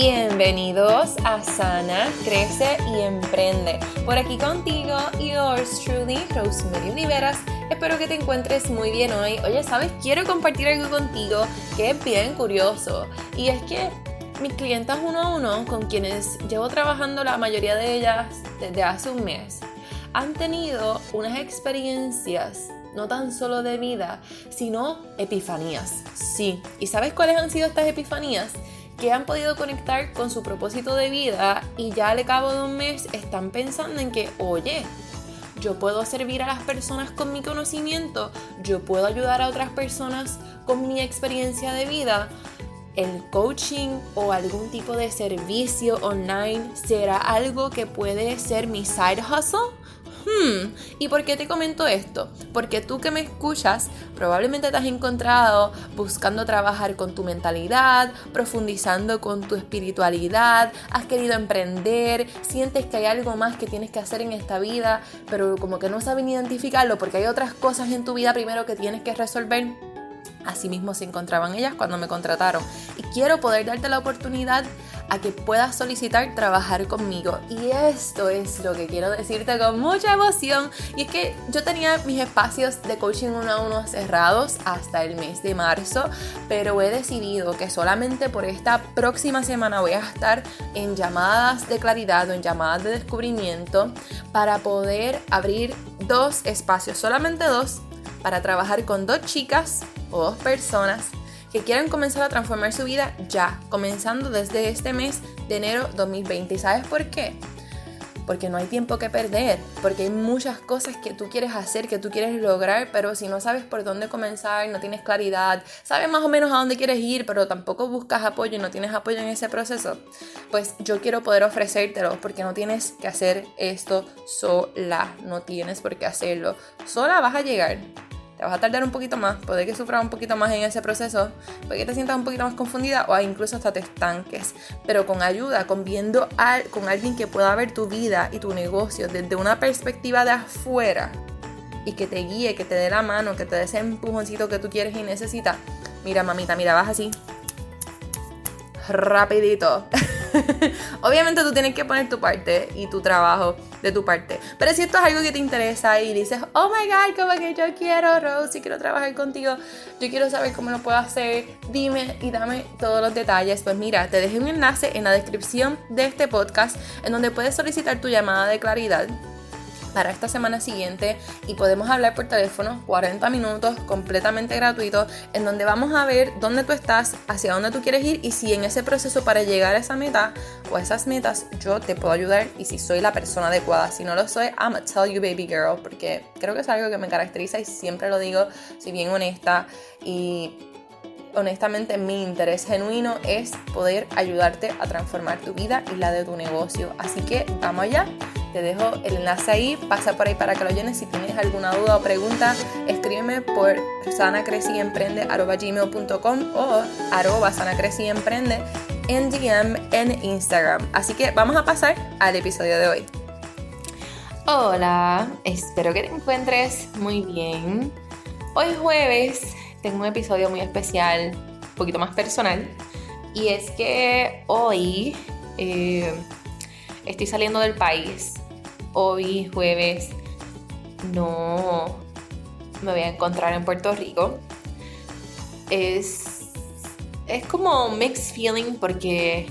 Bienvenidos a Sana, Crece y Emprende. Por aquí contigo, yours truly, Rosemary Oliveras. Espero que te encuentres muy bien hoy. Oye, ¿sabes? Quiero compartir algo contigo que es bien curioso. Y es que mis clientas uno a uno, con quienes llevo trabajando la mayoría de ellas desde hace un mes, han tenido unas experiencias no tan solo de vida, sino epifanías. Sí, ¿y sabes cuáles han sido estas epifanías? Que han podido conectar con su propósito de vida y ya al cabo de un mes están pensando en que, oye, yo puedo servir a las personas con mi conocimiento, yo puedo ayudar a otras personas con mi experiencia de vida. El coaching o algún tipo de servicio online será algo que puede ser mi side hustle Hmm, ¿y por qué te comento esto? Porque tú que me escuchas probablemente te has encontrado buscando trabajar con tu mentalidad, profundizando con tu espiritualidad, has querido emprender, sientes que hay algo más que tienes que hacer en esta vida, pero como que no sabes identificarlo porque hay otras cosas en tu vida primero que tienes que resolver. Asimismo se encontraban ellas cuando me contrataron. Y quiero poder darte la oportunidad a que puedas solicitar trabajar conmigo. Y esto es lo que quiero decirte con mucha emoción. Y es que yo tenía mis espacios de coaching uno a uno cerrados hasta el mes de marzo, pero he decidido que solamente por esta próxima semana voy a estar en llamadas de claridad o en llamadas de descubrimiento para poder abrir dos espacios, solamente dos, para trabajar con dos chicas o dos personas que quieran comenzar a transformar su vida ya, comenzando desde este mes de enero 2020. ¿Y sabes por qué? Porque no hay tiempo que perder, porque hay muchas cosas que tú quieres hacer, que tú quieres lograr, pero si no sabes por dónde comenzar, no tienes claridad, sabes más o menos a dónde quieres ir, pero tampoco buscas apoyo y no tienes apoyo en ese proceso, pues yo quiero poder ofrecértelo, porque no tienes que hacer esto sola, no tienes por qué hacerlo. Sola vas a llegar, te vas a tardar un poquito más, puede que sufras un poquito más en ese proceso, puede que te sientas un poquito más confundida o incluso hasta te estanques, pero con ayuda, con viendo con alguien que pueda ver tu vida y tu negocio desde una perspectiva de afuera y que te guíe, que te dé la mano, que te dé ese empujoncito que tú quieres y necesitas. Mira, mamita, mira, vas así. Rapidito. Obviamente tú tienes que poner tu parte y tu trabajo de tu parte. Pero si esto es algo que te interesa y dices, oh my god, como que yo quiero, Rose, y quiero trabajar contigo, yo quiero saber cómo lo puedo hacer, dime y dame todos los detalles. Pues mira, te dejé un enlace en la descripción de este podcast en donde puedes solicitar tu llamada de claridad para esta semana siguiente y podemos hablar por teléfono 40 minutos completamente gratuito en donde vamos a ver dónde tú estás, hacia dónde tú quieres ir y si en ese proceso para llegar a esa meta o esas metas yo te puedo ayudar y si soy la persona adecuada. Si no lo soy, I'm a tell you baby girl porque creo que es algo que me caracteriza y siempre lo digo, si bien honesta y honestamente mi interés genuino es poder ayudarte a transformar tu vida y la de tu negocio. Así que vamos allá. Te dejo el enlace ahí, pasa por ahí para que lo llenes. Si tienes alguna duda o pregunta, escríbeme por sanacreciemprende.com o arroba sanacreciemprende en DM en Instagram. Así que vamos a pasar al episodio de hoy. Hola, espero que te encuentres muy bien. Hoy jueves tengo un episodio muy especial, un poquito más personal. Y es que hoy eh, estoy saliendo del país. Hoy, jueves, no me voy a encontrar en Puerto Rico. Es, es como mixed feeling porque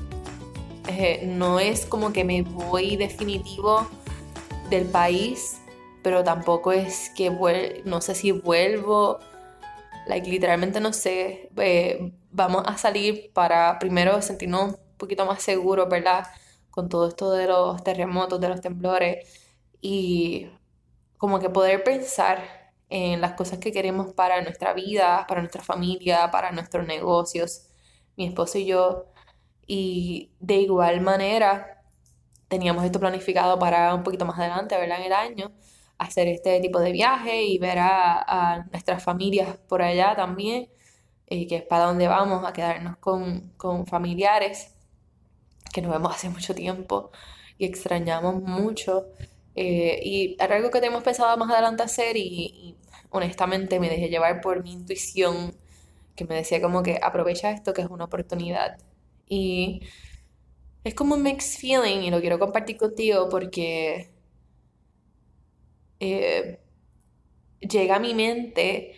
eh, no es como que me voy definitivo del país, pero tampoco es que no sé si vuelvo. Like, literalmente no sé. Eh, vamos a salir para primero sentirnos un poquito más seguros, ¿verdad? Con todo esto de los terremotos, de los temblores y como que poder pensar en las cosas que queremos para nuestra vida, para nuestra familia, para nuestros negocios, mi esposo y yo. Y de igual manera teníamos esto planificado para un poquito más adelante, ¿verdad? En el año, hacer este tipo de viaje y ver a, nuestras familias por allá también, eh, que es para donde vamos a quedarnos con, con familiares que nos vemos hace mucho tiempo y extrañamos mucho. Eh, y era algo que tenemos pensado más adelante hacer y, honestamente me dejé llevar por mi intuición que me decía como que aprovecha esto que es una oportunidad. Y es como un mixed feeling y lo quiero compartir contigo porque eh, llega a mi mente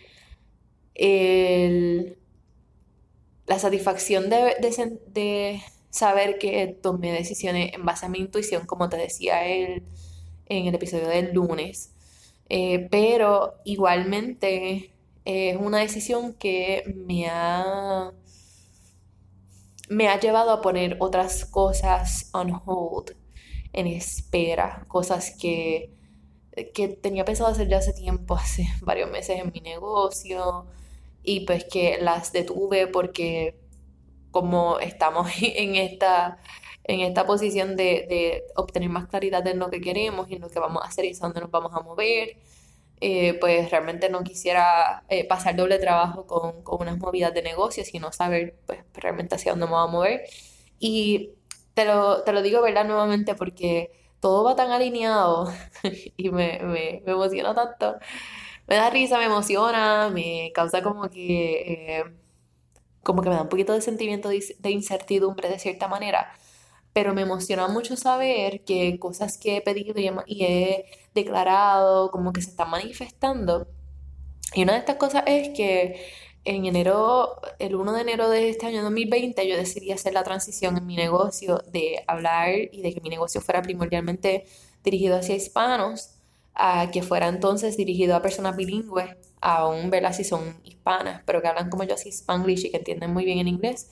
la satisfacción de, saber que tomé decisiones en base a mi intuición, como te decía él en el episodio del lunes. Eh, pero igualmente es una decisión que me ha, me ha llevado a poner otras cosas on hold, en espera, cosas que que tenía pensado hacer ya hace tiempo, hace varios meses en mi negocio, y pues que las detuve porque como estamos en esta, en esta posición de, obtener más claridad en lo que queremos y en lo que vamos a hacer y dónde nos vamos a mover, eh, pues realmente no quisiera eh, pasar doble trabajo con, con, unas movidas de negocio, sino saber pues, realmente hacia dónde me voy a mover. Y te lo, te lo digo, ¿verdad? Nuevamente porque todo va tan alineado y me, me, me, emociona tanto. Me da risa, me emociona, me causa como que, eh, como que me da un poquito de sentimiento de, incertidumbre de cierta manera. Pero me emociona mucho saber que cosas que he pedido y he declarado como que se están manifestando. Y una de estas cosas es que en enero, el 1 de enero de este año 2020, yo decidí hacer la transición en mi negocio de hablar y de que mi negocio fuera primordialmente dirigido hacia hispanos, a que fuera entonces dirigido a personas bilingües, aún verlas si son hispanas, pero que hablan como yo así spanglish y que entienden muy bien en inglés,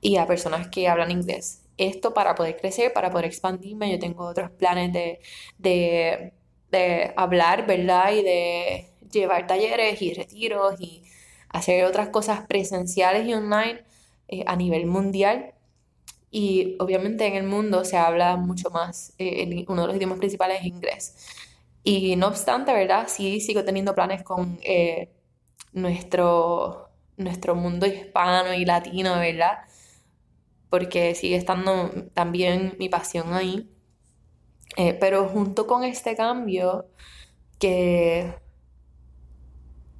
y a personas que hablan inglés. Esto para poder crecer, para poder expandirme, yo tengo otros planes de, de, de hablar, ¿verdad? Y de llevar talleres y retiros y hacer otras cosas presenciales y online eh, a nivel mundial. Y obviamente en el mundo se habla mucho más, eh, uno de los idiomas principales es inglés. Y no obstante, ¿verdad? Sí sigo teniendo planes con eh, nuestro, nuestro mundo hispano y latino, ¿verdad? Porque sigue estando también mi pasión ahí. pero junto con este cambio que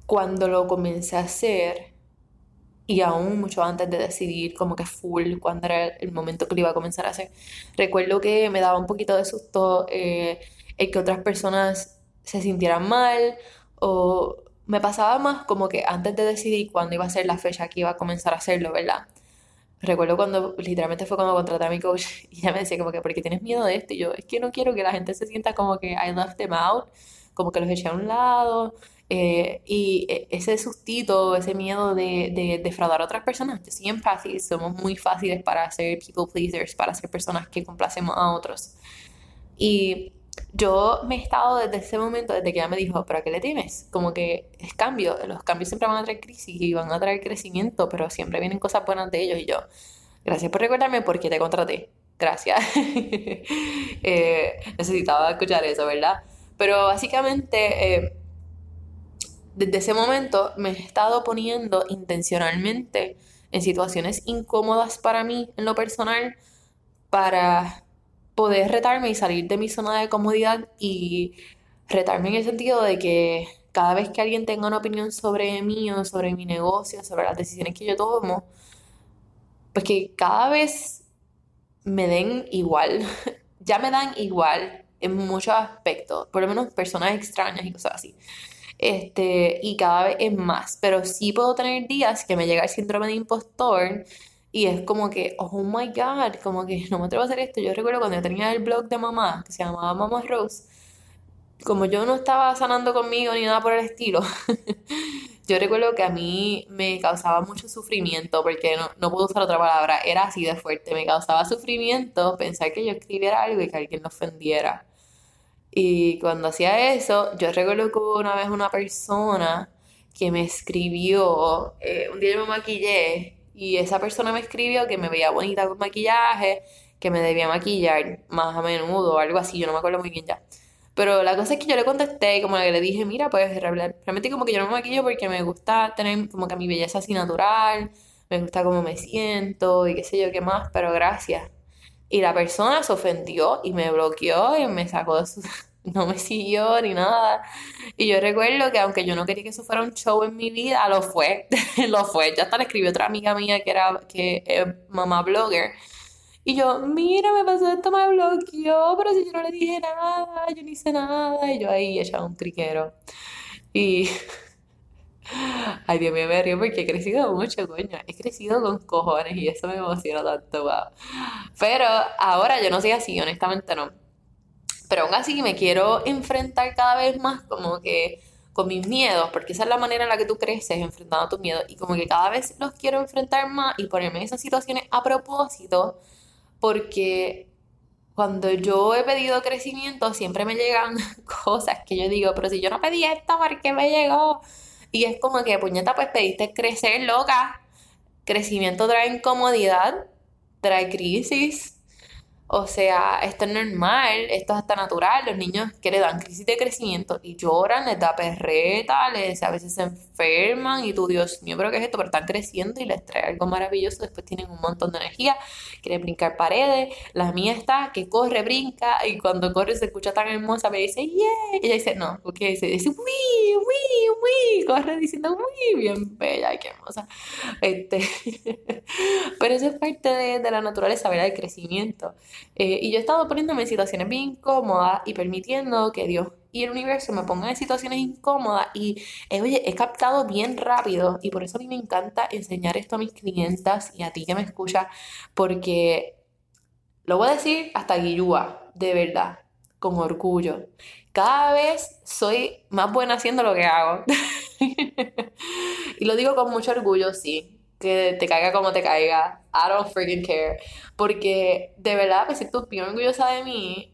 cuando lo comencé a hacer, y aún mucho antes de decidir como que full cuando era el momento que lo iba a comenzar a hacer, recuerdo que me daba un poquito de susto eh, el que otras personas se sintieran mal o me pasaba más como que antes de decidir cuándo iba a ser la fecha que iba a comenzar a hacerlo, ¿verdad? Recuerdo cuando, literalmente fue cuando contraté a mi coach y ella me decía como que, ¿por qué tienes miedo de esto? Y yo, es que no quiero que la gente se sienta como que I left them out, como que los eché a un lado, eh, y e, ese sustito, ese miedo de, defraudar a otras personas, yo soy empática, somos muy fáciles para ser people pleasers, para ser personas que complacemos a otros. Y yo me he estado desde ese momento, desde que ella me dijo, ¿pero a qué le temes? Como que es cambio, los cambios siempre van a traer crisis y van a traer crecimiento, pero siempre vienen cosas buenas de ellos. Y yo, gracias por recordarme porque te contraté. Gracias. Eh, necesitaba escuchar eso, ¿verdad? Pero básicamente... Eh, desde ese momento me he estado poniendo intencionalmente en situaciones incómodas para mí en lo personal para poder retarme y salir de mi zona de comodidad y retarme en el sentido de que cada vez que alguien tenga una opinión sobre mí o sobre mi negocio, sobre las decisiones que yo tomo, pues que cada vez me den igual, ya me dan igual en muchos aspectos, por lo menos personas extrañas y cosas así. Este, y cada vez es más, pero sí puedo tener días que me llega el síndrome de impostor y es como que, oh my god, como que no me atrevo a hacer esto. Yo recuerdo cuando yo tenía el blog de mamá, que se llamaba Mamá Rose, como yo no estaba sanando conmigo ni nada por el estilo, yo recuerdo que a mí me causaba mucho sufrimiento, porque no, no puedo usar otra palabra, era así de fuerte, me causaba sufrimiento pensar que yo escribiera algo y que alguien lo ofendiera. Y cuando hacía eso, yo recuerdo que una vez una persona que me escribió, eh, un día yo me maquillé y esa persona me escribió que me veía bonita con maquillaje, que me debía maquillar más a menudo o algo así, yo no me acuerdo muy bien ya. Pero la cosa es que yo le contesté como le dije, mira, pues realmente como que yo no me maquillo porque me gusta tener como que mi belleza así natural, me gusta cómo me siento y qué sé yo qué más, pero gracias. Y la persona se ofendió y me bloqueó y me sacó de su... No me siguió ni nada. Y yo recuerdo que aunque yo no quería que eso fuera un show en mi vida, lo fue. lo fue. Ya hasta le escribió otra amiga mía que era que mamá blogger. Y yo, mira, me pasó esto, me bloqueó, pero si yo no le dije nada, yo no hice nada. Y yo ahí echaba un triquero. Y. Ay, Dios mío, me río porque he crecido mucho, coño. He crecido con cojones y eso me emociona tanto, wow. Pero ahora yo no soy así, honestamente no. Pero aún así me quiero enfrentar cada vez más como que con mis miedos, porque esa es la manera en la que tú creces, enfrentando tus miedos. Y como que cada vez los quiero enfrentar más y ponerme en esas situaciones a propósito, porque cuando yo he pedido crecimiento, siempre me llegan cosas que yo digo, pero si yo no pedí esto, ¿por qué me llegó? Y es como que, puñeta, pues pediste crecer, loca. Crecimiento trae incomodidad, trae crisis, o sea, esto es normal, esto es hasta natural. Los niños que le dan crisis de crecimiento y lloran, les da perreta, a veces se enferman y tú, Dios mío, pero ¿qué es esto? Pero están creciendo y les trae algo maravilloso. Después tienen un montón de energía, quieren brincar paredes. La mía está que corre, brinca y cuando corre se escucha tan hermosa, me dice, yeah. Y ella dice, no, porque dice, dice, uy, uy, uy, corre diciendo, uy, bien bella, qué hermosa. Este, pero eso es parte de, de la naturaleza, ¿verdad? El crecimiento. Eh, y yo he estado poniéndome en situaciones bien incómodas y permitiendo que Dios y el universo me pongan en situaciones incómodas y eh, oye, he captado bien rápido y por eso a mí me encanta enseñar esto a mis clientas y a ti que me escuchas porque lo voy a decir hasta guillúa, de verdad, con orgullo. Cada vez soy más buena haciendo lo que hago. y lo digo con mucho orgullo, sí que te caiga como te caiga. I don't freaking care. Porque de verdad me siento bien orgullosa de mí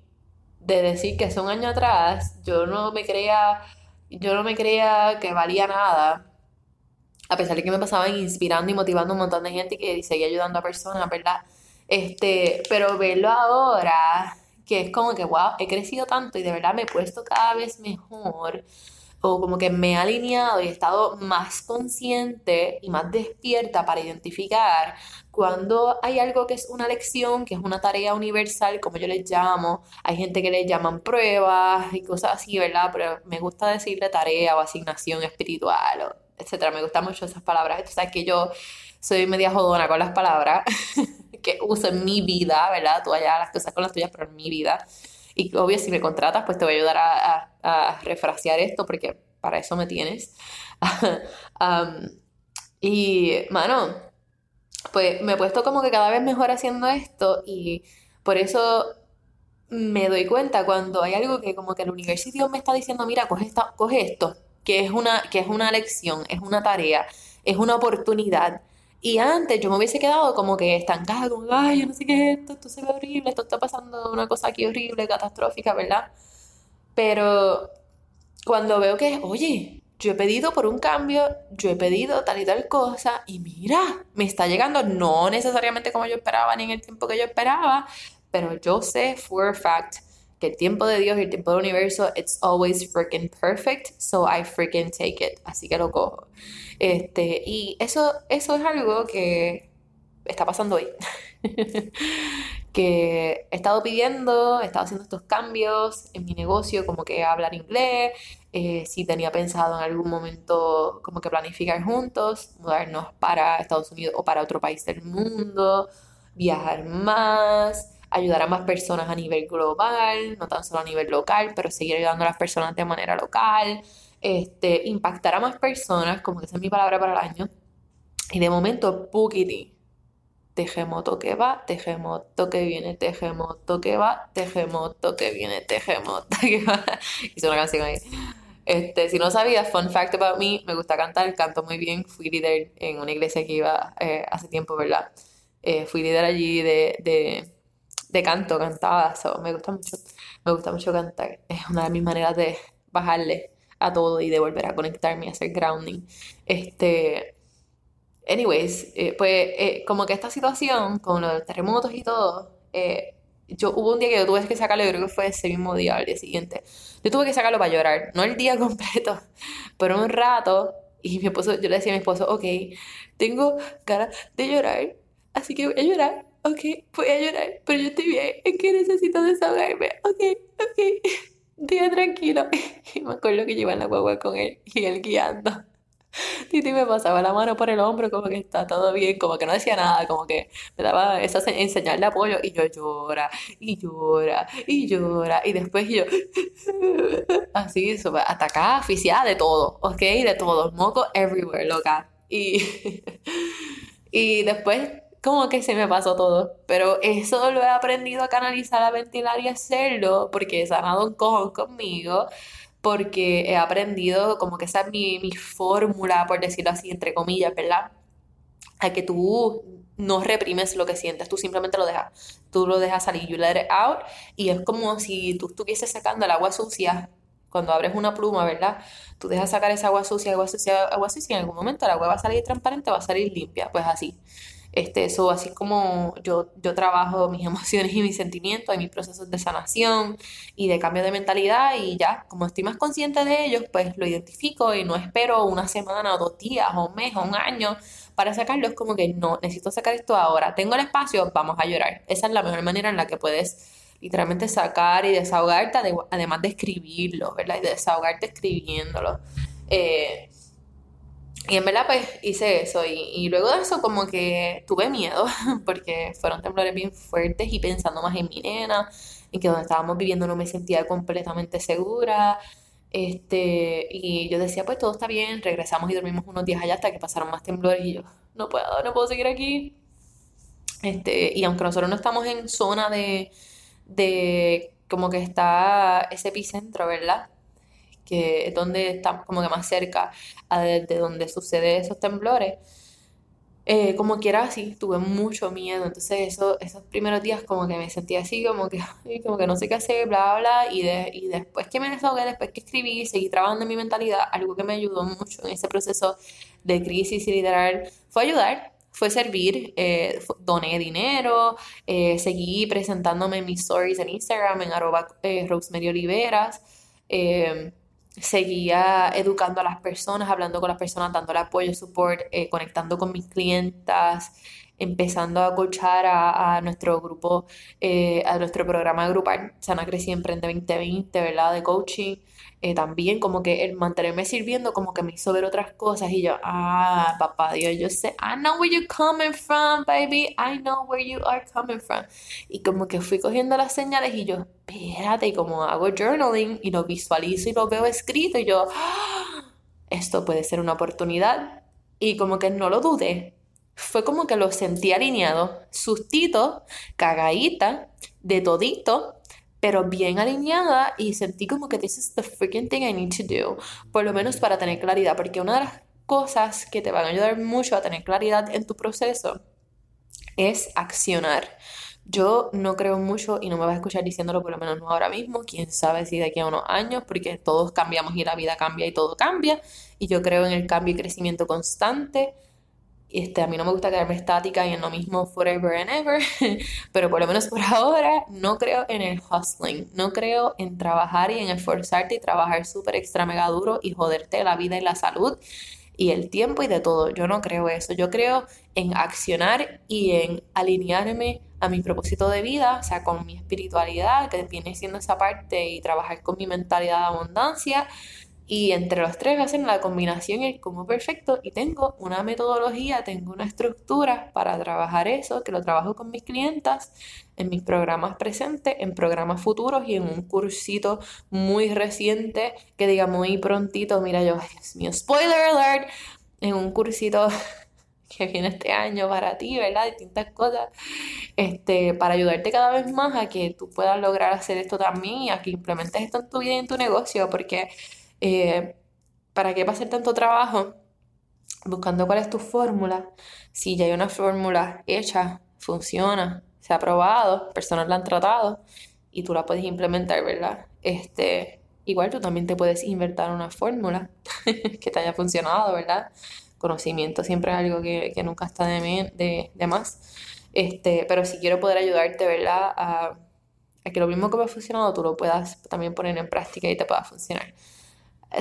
de decir que hace un año atrás yo no me creía, yo no me creía que valía nada. A pesar de que me pasaban inspirando y motivando un montón de gente que seguía ayudando a personas, ¿verdad? Este, pero verlo ahora, que es como que, wow, he crecido tanto y de verdad me he puesto cada vez mejor o como que me he alineado y he estado más consciente y más despierta para identificar cuando hay algo que es una lección, que es una tarea universal, como yo les llamo, hay gente que le llaman pruebas y cosas así, ¿verdad? Pero me gusta decirle tarea o asignación espiritual, o etcétera. Me gustan mucho esas palabras. Tú sabes que yo soy media jodona con las palabras que uso en mi vida, ¿verdad? Tú allá las cosas con las tuyas, pero en mi vida. Y obvio, si me contratas, pues te voy a ayudar a, a, refrasear esto porque para eso me tienes. y, mano, pues me he puesto como que cada vez mejor haciendo esto y por eso me doy cuenta cuando hay algo que como que el universidad me está diciendo, mira, coge, esta, coge esto, que es, una, que es una lección, es una tarea, es una oportunidad y antes yo me hubiese quedado como que estancada, como, ay, yo no sé qué es esto, esto se ve horrible, esto está pasando una cosa aquí horrible, catastrófica, ¿verdad? Pero cuando veo que, oye, yo he pedido por un cambio, yo he pedido tal y tal cosa, y mira, me está llegando, no necesariamente como yo esperaba, ni en el tiempo que yo esperaba, pero yo sé for a fact que el tiempo de Dios y el tiempo del universo, it's always freaking perfect, so I freaking take it, así que lo cojo. Este, y eso, eso es algo que está pasando hoy. que he estado pidiendo, he estado haciendo estos cambios en mi negocio, como que hablar inglés, eh, si tenía pensado en algún momento como que planificar juntos, mudarnos para Estados Unidos o para otro país del mundo, viajar más, ayudar a más personas a nivel global, no tan solo a nivel local, pero seguir ayudando a las personas de manera local este, impactar a más personas, como que esa es mi palabra para el año. Y de momento, pukiti. Tejemoto que va, tejemoto que viene, tejemoto que va, tejemoto que viene, tejemoto que va. Hice una canción ahí. Este, si no sabías, fun fact about me, me gusta cantar, canto muy bien. Fui líder en una iglesia que iba eh, hace tiempo, ¿verdad? Eh, fui líder allí de, de, de canto, cantaba, me gusta mucho, me gusta mucho cantar. Es una de mis maneras de bajarle a todo y de volver a conectarme y hacer grounding. Este, anyways, eh, pues eh, como que esta situación con los terremotos y todo, eh, yo hubo un día que yo tuve que sacarlo, yo creo que fue ese mismo día, al día siguiente. Yo tuve que sacarlo para llorar, no el día completo, pero un rato. Y mi esposo, yo le decía a mi esposo, ok, tengo ganas de llorar, así que voy a llorar, ok, voy a llorar, pero yo estoy bien, es que necesito desahogarme, ok, ok día tranquilo. Y me acuerdo que lleva la guagua con él y él guiando. Titi me pasaba la mano por el hombro, como que está todo bien, como que no decía nada, como que me daba esa señal de apoyo y yo llora, y llora, y llora, y después yo, así, hasta acá, oficial de todo, ¿ok? De todo, moco everywhere, loca. Y, y después como que se me pasó todo. Pero eso lo he aprendido a canalizar, a ventilar y hacerlo porque he sanado un cojón conmigo porque he aprendido como que esa es mi, mi fórmula, por decirlo así, entre comillas, ¿verdad? A que tú no reprimes lo que sientes, tú simplemente lo dejas, tú lo dejas salir, you let it out, y es como si tú estuvieses sacando el agua sucia, cuando abres una pluma, ¿verdad? Tú dejas sacar esa agua sucia, agua sucia, agua sucia, y en algún momento el agua va a salir transparente, va a salir limpia, pues así. Este, eso, así como yo, yo trabajo mis emociones y mis sentimientos y mis procesos de sanación y de cambio de mentalidad y ya, como estoy más consciente de ellos, pues lo identifico y no espero una semana o dos días o un mes o un año para sacarlo. Es como que no, necesito sacar esto ahora. Tengo el espacio, vamos a llorar. Esa es la mejor manera en la que puedes literalmente sacar y desahogarte, además de escribirlo, ¿verdad? Y de desahogarte escribiéndolo. Eh, y en verdad pues hice eso y, luego de eso como que tuve miedo porque fueron temblores bien fuertes y pensando más en mi nena, en que donde estábamos viviendo no me sentía completamente segura. Este, y yo decía, pues todo está bien, regresamos y dormimos unos días allá hasta que pasaron más temblores y yo, no puedo, no puedo seguir aquí. Este, y aunque nosotros no estamos en zona de, de como que está ese epicentro, ¿verdad? Que es donde estamos como que más cerca de, donde sucede esos temblores. Eh, como quiera así, tuve mucho miedo, entonces eso, esos primeros días como que me sentía así, como que, como que no sé qué hacer, bla, bla, y, de, y después que me desahogué, después que escribí, seguí trabajando en mi mentalidad, algo que me ayudó mucho en ese proceso de crisis y liderar fue ayudar, fue servir, eh, doné dinero, eh, seguí presentándome mis stories en Instagram, en arroba Rosemary Oliveras, seguía educando a las personas, hablando con las personas, dándole apoyo, support, eh, conectando con mis clientas, empezando a coachar a, nuestro grupo, eh, a nuestro programa grupal Sana Crecí Emprende 2020, ¿verdad? De coaching. Eh, también como que el mantenerme sirviendo como que me hizo ver otras cosas y yo, ah, papá Dios, yo sé, I know where you're coming from, baby, I know where you are coming from. Y como que fui cogiendo las señales y yo, espérate, como hago journaling y lo visualizo y lo veo escrito y yo, ah, esto puede ser una oportunidad. Y como que no lo dudé, fue como que lo sentí alineado, sustito, cagadita, de todito, pero bien alineada y sentí como que this is the freaking thing I need to do, por lo menos para tener claridad, porque una de las cosas que te van a ayudar mucho a tener claridad en tu proceso es accionar. Yo no creo mucho y no me vas a escuchar diciéndolo por lo menos no ahora mismo, quién sabe si de aquí a unos años, porque todos cambiamos y la vida cambia y todo cambia, y yo creo en el cambio y crecimiento constante este, a mí no me gusta quedarme estática y en lo mismo forever and ever, pero por lo menos por ahora no creo en el hustling, no creo en trabajar y en esforzarte y trabajar súper extra mega duro y joderte la vida y la salud y el tiempo y de todo. Yo no creo eso, yo creo en accionar y en alinearme a mi propósito de vida, o sea, con mi espiritualidad, que viene siendo esa parte, y trabajar con mi mentalidad de abundancia y entre los tres hacen la combinación es como perfecto y tengo una metodología, tengo una estructura para trabajar eso, que lo trabajo con mis clientas en mis programas presentes, en programas futuros y en un cursito muy reciente que diga muy prontito, mira yo, Dios mío, spoiler alert, en un cursito que viene este año para ti, ¿verdad? Distintas cosas, este, para ayudarte cada vez más a que tú puedas lograr hacer esto también y a que implementes esto en tu vida y en tu negocio, porque eh, ¿para qué va a hacer tanto trabajo buscando cuál es tu fórmula? Si ya hay una fórmula hecha, funciona, se ha probado, personas la han tratado y tú la puedes implementar, ¿verdad? Este, igual tú también te puedes inventar una fórmula que te haya funcionado, ¿verdad? Conocimiento siempre es algo que, nunca está de, de, más. Este, pero si quiero poder ayudarte, ¿verdad? A que lo mismo que me ha funcionado tú lo puedas también poner en práctica y te pueda funcionar.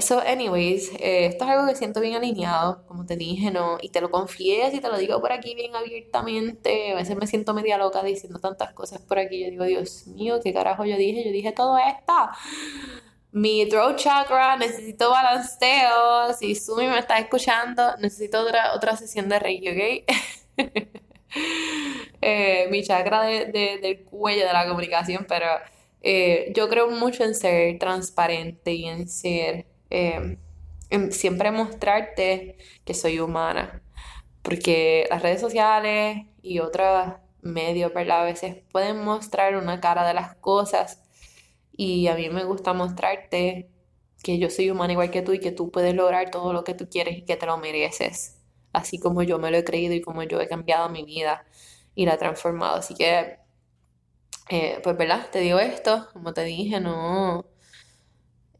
So, anyways, eh, esto es algo que siento bien alineado, como te dije, ¿no? Y te lo confieso y te lo digo por aquí bien abiertamente. A veces me siento media loca diciendo tantas cosas por aquí. Yo digo, Dios mío, ¿qué carajo yo dije? Yo dije todo esto. mi throat chakra, necesito balanceo. Si Sumi me está escuchando, necesito otra, otra sesión de Reiki, ¿ok? Eh, mi chakra del cuello de la comunicación, pero eh, yo creo mucho en ser transparente y en ser, eh, en siempre mostrarte que soy humana, porque las redes sociales y otros medios, ¿verdad? A veces pueden mostrar una cara de las cosas y a mí me gusta mostrarte que yo soy humana igual que tú y que tú puedes lograr todo lo que tú quieres y que te lo mereces, así como yo me lo he creído y como yo he cambiado mi vida y la he transformado. Así que, eh, pues, ¿verdad? Te digo esto, como te dije, no...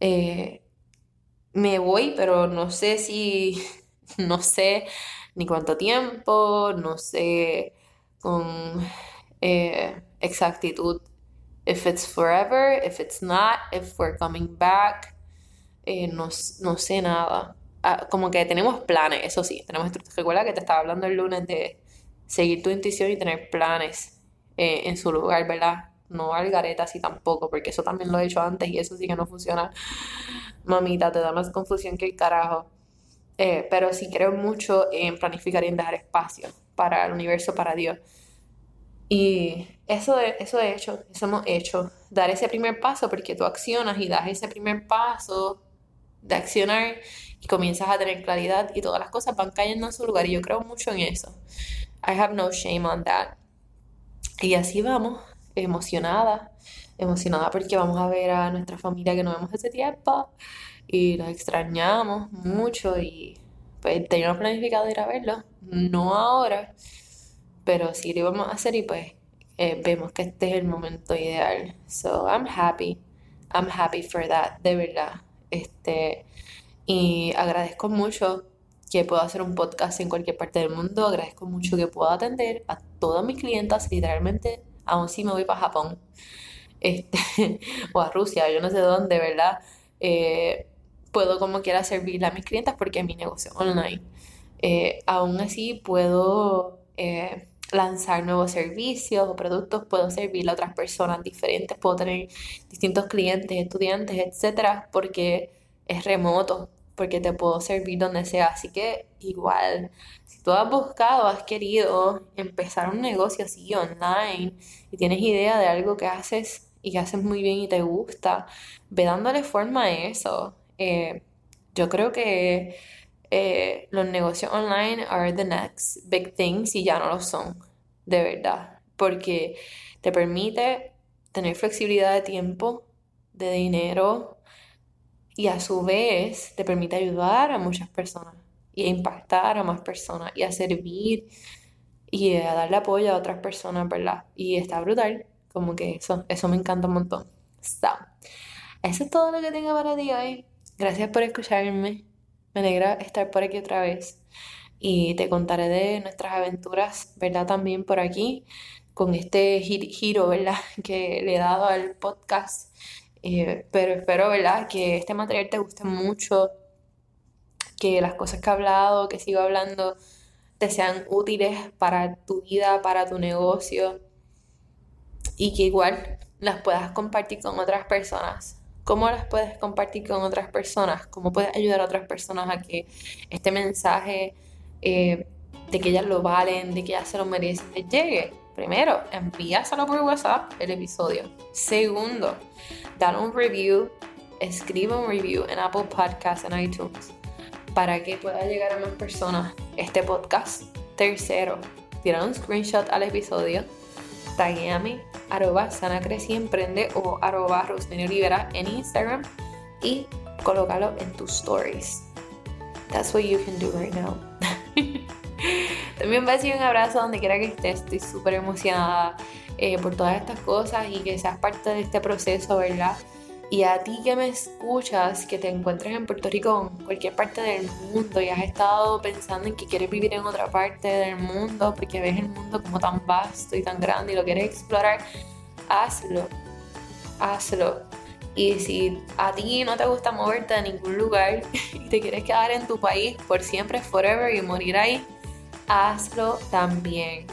Eh, me voy, pero no sé si, no sé ni cuánto tiempo, no sé con eh, exactitud if it's forever, if it's not, if we're coming back. Eh, no, sé nada. Ah, como que tenemos planes, eso sí, tenemos Recuerda que te estaba hablando el lunes de seguir tu intuición y tener planes eh, en su lugar, ¿verdad? No al gareta así tampoco, porque eso también lo he hecho antes y eso sí que no funciona. Mamita, te da más confusión que el carajo. Eh, pero sí creo mucho en planificar y en dejar espacio para el universo, para Dios. Y eso, eso he hecho, eso hemos hecho, dar ese primer paso porque tú accionas y das ese primer paso de accionar y comienzas a tener claridad y todas las cosas van cayendo en su lugar y yo creo mucho en eso. I have no shame on that. Y así vamos, emocionada, emocionada porque vamos a ver a nuestra familia que no vemos hace tiempo y la extrañamos mucho y pues teníamos planificado ir a verlo, no ahora, pero sí lo íbamos a hacer y pues eh, vemos que este es el momento ideal. So I'm happy, I'm happy for that, de verdad. Este, y agradezco mucho que puedo hacer un podcast en cualquier parte del mundo, agradezco mucho que puedo atender a todas mis clientas, literalmente, aún si me voy para Japón este, o a Rusia, yo no sé dónde, ¿verdad? Eh, puedo como quiera servirle a mis clientas porque mi negocio online. Eh, aún así puedo lanzar nuevos servicios o productos, puedo servirle a otras personas diferentes, puedo tener distintos clientes, estudiantes, etcétera, porque es remoto, porque te puedo servir donde sea. Así que igual, si tú has buscado, has querido empezar un negocio así online y tienes idea de algo que haces y que haces muy bien y te gusta, ve dándole forma a eso. Eh, yo creo que eh, los negocios online are the next big thing si ya no lo son, de verdad, porque te permite tener flexibilidad de tiempo, de dinero y a su vez te permite ayudar a muchas personas y a impactar a más personas y a servir y a darle apoyo a otras personas, ¿verdad? Y está brutal, como que eso, eso me encanta un montón. So, eso es todo lo que tengo para ti hoy. Gracias por escucharme. Me alegra estar por aquí otra vez y te contaré de nuestras aventuras, ¿verdad? También por aquí con este giro, ¿verdad? Que le he dado al podcast. Eh, pero espero, ¿verdad? Que este material te guste mucho, que las cosas que he hablado, que sigo hablando, te sean útiles para tu vida, para tu negocio y que igual las puedas compartir con otras personas cómo las puedes compartir con otras personas, cómo puedes ayudar a otras personas a que este mensaje eh, de que ellas lo valen, de que ellas se lo merecen, les llegue. Primero, envíaselo por WhatsApp el episodio. Segundo, dale un review, escribe un review en Apple Podcasts, en iTunes, para que pueda llegar a más personas este podcast. Tercero, tira un screenshot al episodio, taguéame arroba sana y emprende o arroba Rosemary Olivera en Instagram y colócalo en tus stories. That's what you can do right now. También un beso y un abrazo donde quiera que estés. Estoy súper emocionada eh, por todas estas cosas y que seas parte de este proceso, ¿verdad? Y a ti que me escuchas, que te encuentres en Puerto Rico en cualquier parte del mundo y has estado pensando en que quieres vivir en otra parte del mundo porque ves el mundo como tan vasto y tan grande y lo quieres explorar, hazlo. Hazlo. Y si a ti no te gusta moverte a ningún lugar y te quieres quedar en tu país por siempre, forever y morir ahí, hazlo también.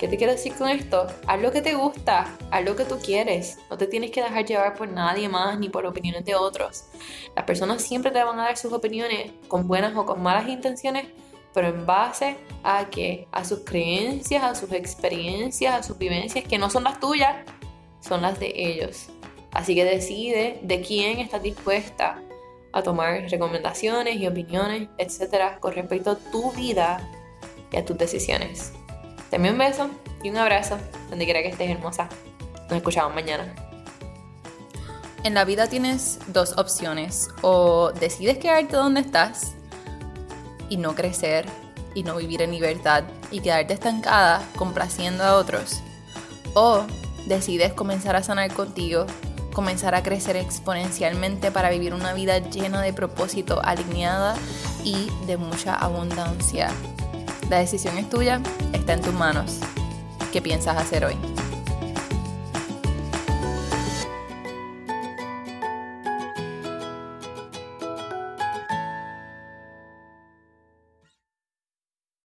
¿Qué te quiero decir con esto? Haz lo que te gusta, haz lo que tú quieres. No te tienes que dejar llevar por nadie más ni por opiniones de otros. Las personas siempre te van a dar sus opiniones con buenas o con malas intenciones, pero en base a que a sus creencias, a sus experiencias, a sus vivencias que no son las tuyas, son las de ellos. Así que decide de quién estás dispuesta a tomar recomendaciones y opiniones, etcétera, con respecto a tu vida y a tus decisiones. Te un beso y un abrazo donde quiera que estés hermosa. Nos escuchamos mañana. En la vida tienes dos opciones. O decides quedarte donde estás y no crecer y no vivir en libertad y quedarte estancada complaciendo a otros. O decides comenzar a sanar contigo, comenzar a crecer exponencialmente para vivir una vida llena de propósito, alineada y de mucha abundancia. La decisión es tuya, está en tus manos. ¿Qué piensas hacer hoy?